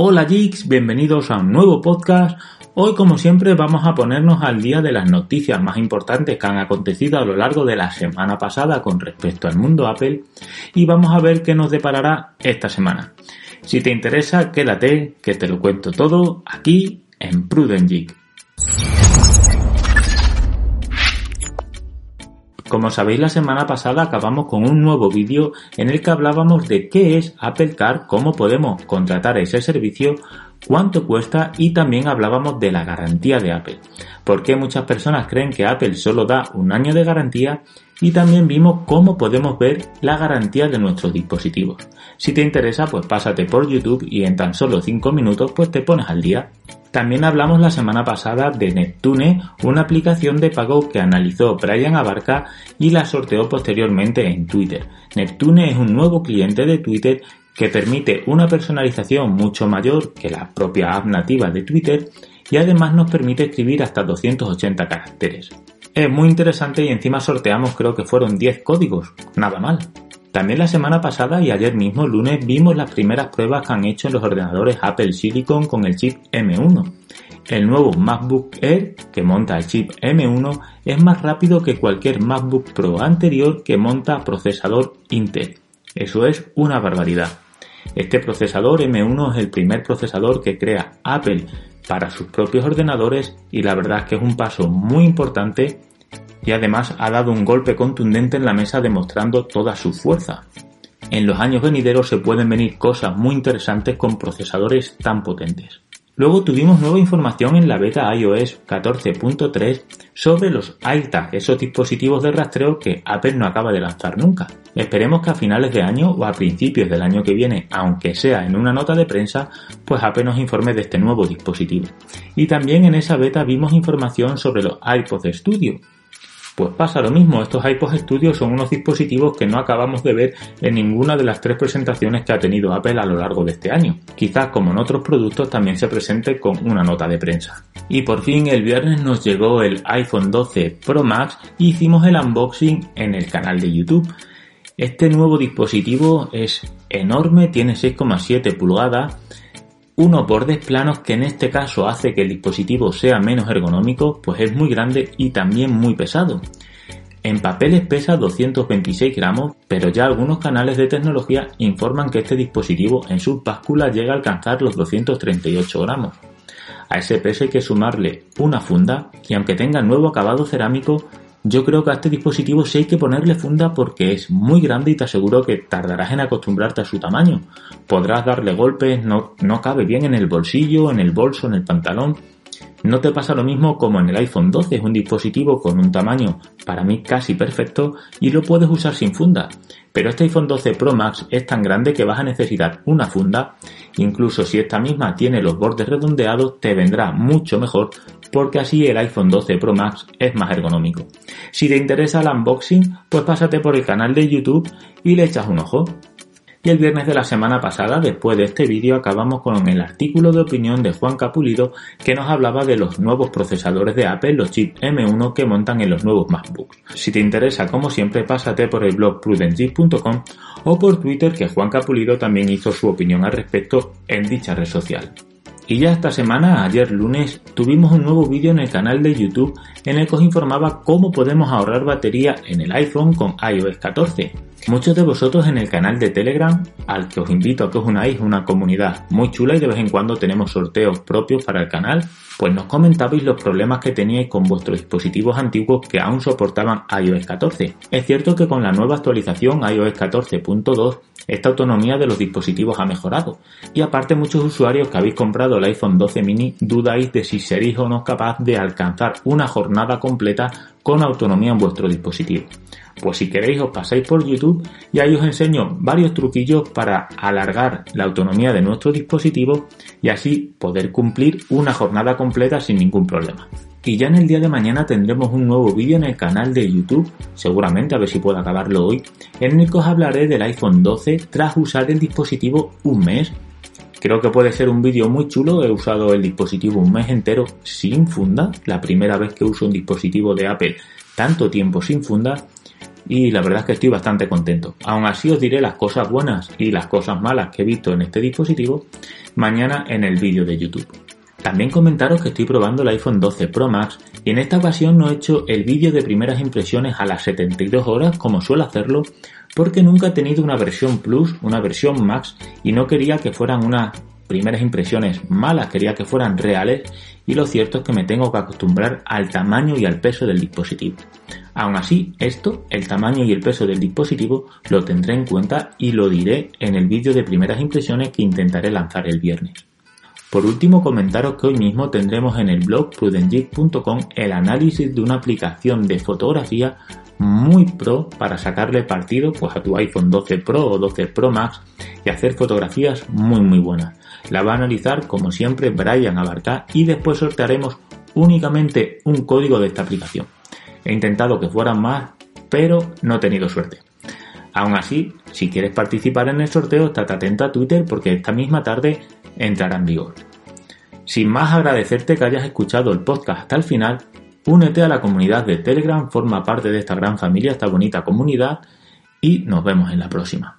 Hola geeks, bienvenidos a un nuevo podcast. Hoy como siempre vamos a ponernos al día de las noticias más importantes que han acontecido a lo largo de la semana pasada con respecto al mundo Apple y vamos a ver qué nos deparará esta semana. Si te interesa, quédate que te lo cuento todo aquí en Prudent Geek. Como sabéis, la semana pasada acabamos con un nuevo vídeo en el que hablábamos de qué es Apple Car, cómo podemos contratar ese servicio, cuánto cuesta y también hablábamos de la garantía de Apple. Porque muchas personas creen que Apple solo da un año de garantía y también vimos cómo podemos ver la garantía de nuestros dispositivos. Si te interesa, pues pásate por YouTube y en tan solo 5 minutos pues te pones al día. También hablamos la semana pasada de Neptune, una aplicación de pago que analizó Brian Abarca y la sorteó posteriormente en Twitter. Neptune es un nuevo cliente de Twitter que permite una personalización mucho mayor que la propia app nativa de Twitter y además nos permite escribir hasta 280 caracteres. Es muy interesante y encima sorteamos creo que fueron 10 códigos, nada mal. También la semana pasada y ayer mismo, lunes, vimos las primeras pruebas que han hecho en los ordenadores Apple Silicon con el chip M1. El nuevo MacBook Air, que monta el chip M1, es más rápido que cualquier MacBook Pro anterior que monta procesador Intel. Eso es una barbaridad. Este procesador M1 es el primer procesador que crea Apple para sus propios ordenadores y la verdad es que es un paso muy importante y además ha dado un golpe contundente en la mesa demostrando toda su fuerza. En los años venideros se pueden venir cosas muy interesantes con procesadores tan potentes. Luego tuvimos nueva información en la beta iOS 14.3 sobre los AirTag, esos dispositivos de rastreo que Apple no acaba de lanzar nunca. Esperemos que a finales de año o a principios del año que viene, aunque sea en una nota de prensa, pues Apple nos informe de este nuevo dispositivo. Y también en esa beta vimos información sobre los iPod Studio, pues pasa lo mismo, estos iPod Studio son unos dispositivos que no acabamos de ver en ninguna de las tres presentaciones que ha tenido Apple a lo largo de este año. Quizás como en otros productos también se presente con una nota de prensa. Y por fin el viernes nos llegó el iPhone 12 Pro Max y hicimos el unboxing en el canal de YouTube. Este nuevo dispositivo es enorme, tiene 6,7 pulgadas unos bordes planos que en este caso hace que el dispositivo sea menos ergonómico, pues es muy grande y también muy pesado. En papeles pesa 226 gramos, pero ya algunos canales de tecnología informan que este dispositivo en sus básculas llega a alcanzar los 238 gramos. A ese peso hay que sumarle una funda y aunque tenga nuevo acabado cerámico, yo creo que a este dispositivo sí hay que ponerle funda porque es muy grande y te aseguro que tardarás en acostumbrarte a su tamaño. Podrás darle golpes, no, no cabe bien en el bolsillo, en el bolso, en el pantalón. No te pasa lo mismo como en el iPhone 12, es un dispositivo con un tamaño para mí casi perfecto y lo puedes usar sin funda. Pero este iPhone 12 Pro Max es tan grande que vas a necesitar una funda, incluso si esta misma tiene los bordes redondeados te vendrá mucho mejor porque así el iPhone 12 Pro Max es más ergonómico. Si te interesa el unboxing, pues pásate por el canal de YouTube y le echas un ojo. Y el viernes de la semana pasada, después de este vídeo, acabamos con el artículo de opinión de Juan Capulido que nos hablaba de los nuevos procesadores de Apple, los chips M1 que montan en los nuevos MacBooks. Si te interesa, como siempre, pásate por el blog prudentgeek.com o por Twitter que Juan Capulido también hizo su opinión al respecto en dicha red social. Y ya esta semana, ayer lunes, tuvimos un nuevo vídeo en el canal de YouTube en el que os informaba cómo podemos ahorrar batería en el iPhone con iOS 14. Muchos de vosotros en el canal de Telegram, al que os invito a que os unáis, una comunidad muy chula y de vez en cuando tenemos sorteos propios para el canal, pues nos comentabais los problemas que teníais con vuestros dispositivos antiguos que aún soportaban iOS 14. Es cierto que con la nueva actualización iOS 14.2 esta autonomía de los dispositivos ha mejorado y aparte muchos usuarios que habéis comprado el iPhone 12 mini dudáis de si seréis o no capaz de alcanzar una jornada completa con autonomía en vuestro dispositivo. Pues si queréis os pasáis por YouTube y ahí os enseño varios truquillos para alargar la autonomía de nuestro dispositivo y así poder cumplir una jornada completa sin ningún problema. Y ya en el día de mañana tendremos un nuevo vídeo en el canal de YouTube, seguramente a ver si puedo acabarlo hoy, en el que os hablaré del iPhone 12 tras usar el dispositivo un mes. Creo que puede ser un vídeo muy chulo, he usado el dispositivo un mes entero sin funda, la primera vez que uso un dispositivo de Apple tanto tiempo sin funda, y la verdad es que estoy bastante contento. Aún así os diré las cosas buenas y las cosas malas que he visto en este dispositivo mañana en el vídeo de YouTube. También comentaros que estoy probando el iPhone 12 Pro Max y en esta ocasión no he hecho el vídeo de primeras impresiones a las 72 horas como suelo hacerlo porque nunca he tenido una versión Plus, una versión Max y no quería que fueran unas primeras impresiones malas, quería que fueran reales y lo cierto es que me tengo que acostumbrar al tamaño y al peso del dispositivo. Aún así, esto, el tamaño y el peso del dispositivo, lo tendré en cuenta y lo diré en el vídeo de primeras impresiones que intentaré lanzar el viernes. Por último, comentaros que hoy mismo tendremos en el blog prudentgeek.com el análisis de una aplicación de fotografía muy pro para sacarle partido pues, a tu iPhone 12 Pro o 12 Pro Max y hacer fotografías muy muy buenas. La va a analizar como siempre Brian Abarca y después sortearemos únicamente un código de esta aplicación. He intentado que fueran más, pero no he tenido suerte. Aún así, si quieres participar en el sorteo, estate atento a Twitter porque esta misma tarde entrará en vigor. Sin más agradecerte que hayas escuchado el podcast hasta el final, únete a la comunidad de Telegram, forma parte de esta gran familia, esta bonita comunidad y nos vemos en la próxima.